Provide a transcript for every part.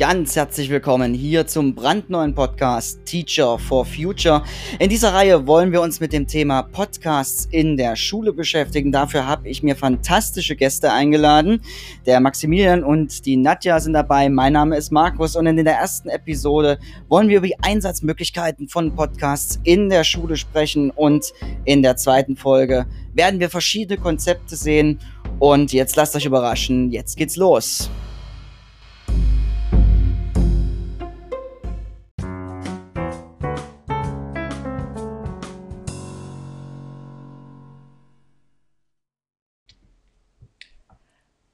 ganz herzlich willkommen hier zum brandneuen Podcast Teacher for Future. In dieser Reihe wollen wir uns mit dem Thema Podcasts in der Schule beschäftigen. Dafür habe ich mir fantastische Gäste eingeladen. Der Maximilian und die Nadja sind dabei. Mein Name ist Markus und in der ersten Episode wollen wir über die Einsatzmöglichkeiten von Podcasts in der Schule sprechen und in der zweiten Folge werden wir verschiedene Konzepte sehen. Und jetzt lasst euch überraschen, jetzt geht's los.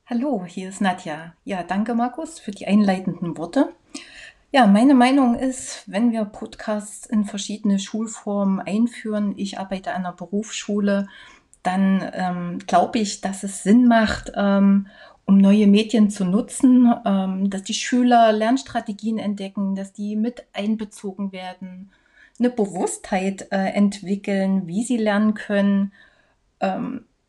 Hallo, hier ist Nadja. Ja, danke Markus für die einleitenden Worte. Ja, meine Meinung ist, wenn wir Podcasts in verschiedene Schulformen einführen, ich arbeite an einer Berufsschule, dann ähm, glaube ich, dass es Sinn macht, ähm, um neue Medien zu nutzen, ähm, dass die Schüler Lernstrategien entdecken, dass die mit einbezogen werden, eine Bewusstheit äh, entwickeln, wie sie lernen können.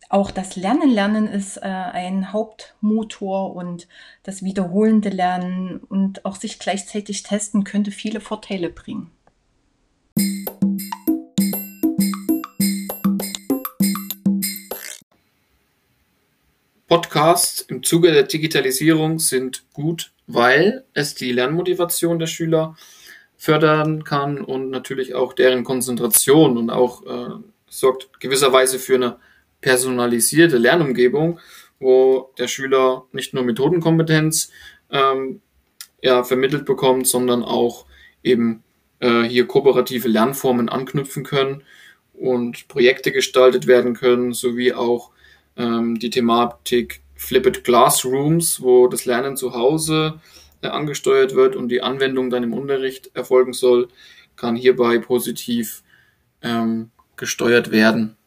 Auch das Lernen lernen ist äh, ein Hauptmotor und das wiederholende Lernen und auch sich gleichzeitig testen könnte viele Vorteile bringen. Podcasts im Zuge der Digitalisierung sind gut, weil es die Lernmotivation der Schüler fördern kann und natürlich auch deren Konzentration und auch äh, sorgt gewisserweise für eine personalisierte Lernumgebung, wo der Schüler nicht nur Methodenkompetenz ähm, ja, vermittelt bekommt, sondern auch eben äh, hier kooperative Lernformen anknüpfen können und Projekte gestaltet werden können, sowie auch ähm, die Thematik Flipped Classrooms, wo das Lernen zu Hause äh, angesteuert wird und die Anwendung dann im Unterricht erfolgen soll, kann hierbei positiv ähm, gesteuert werden.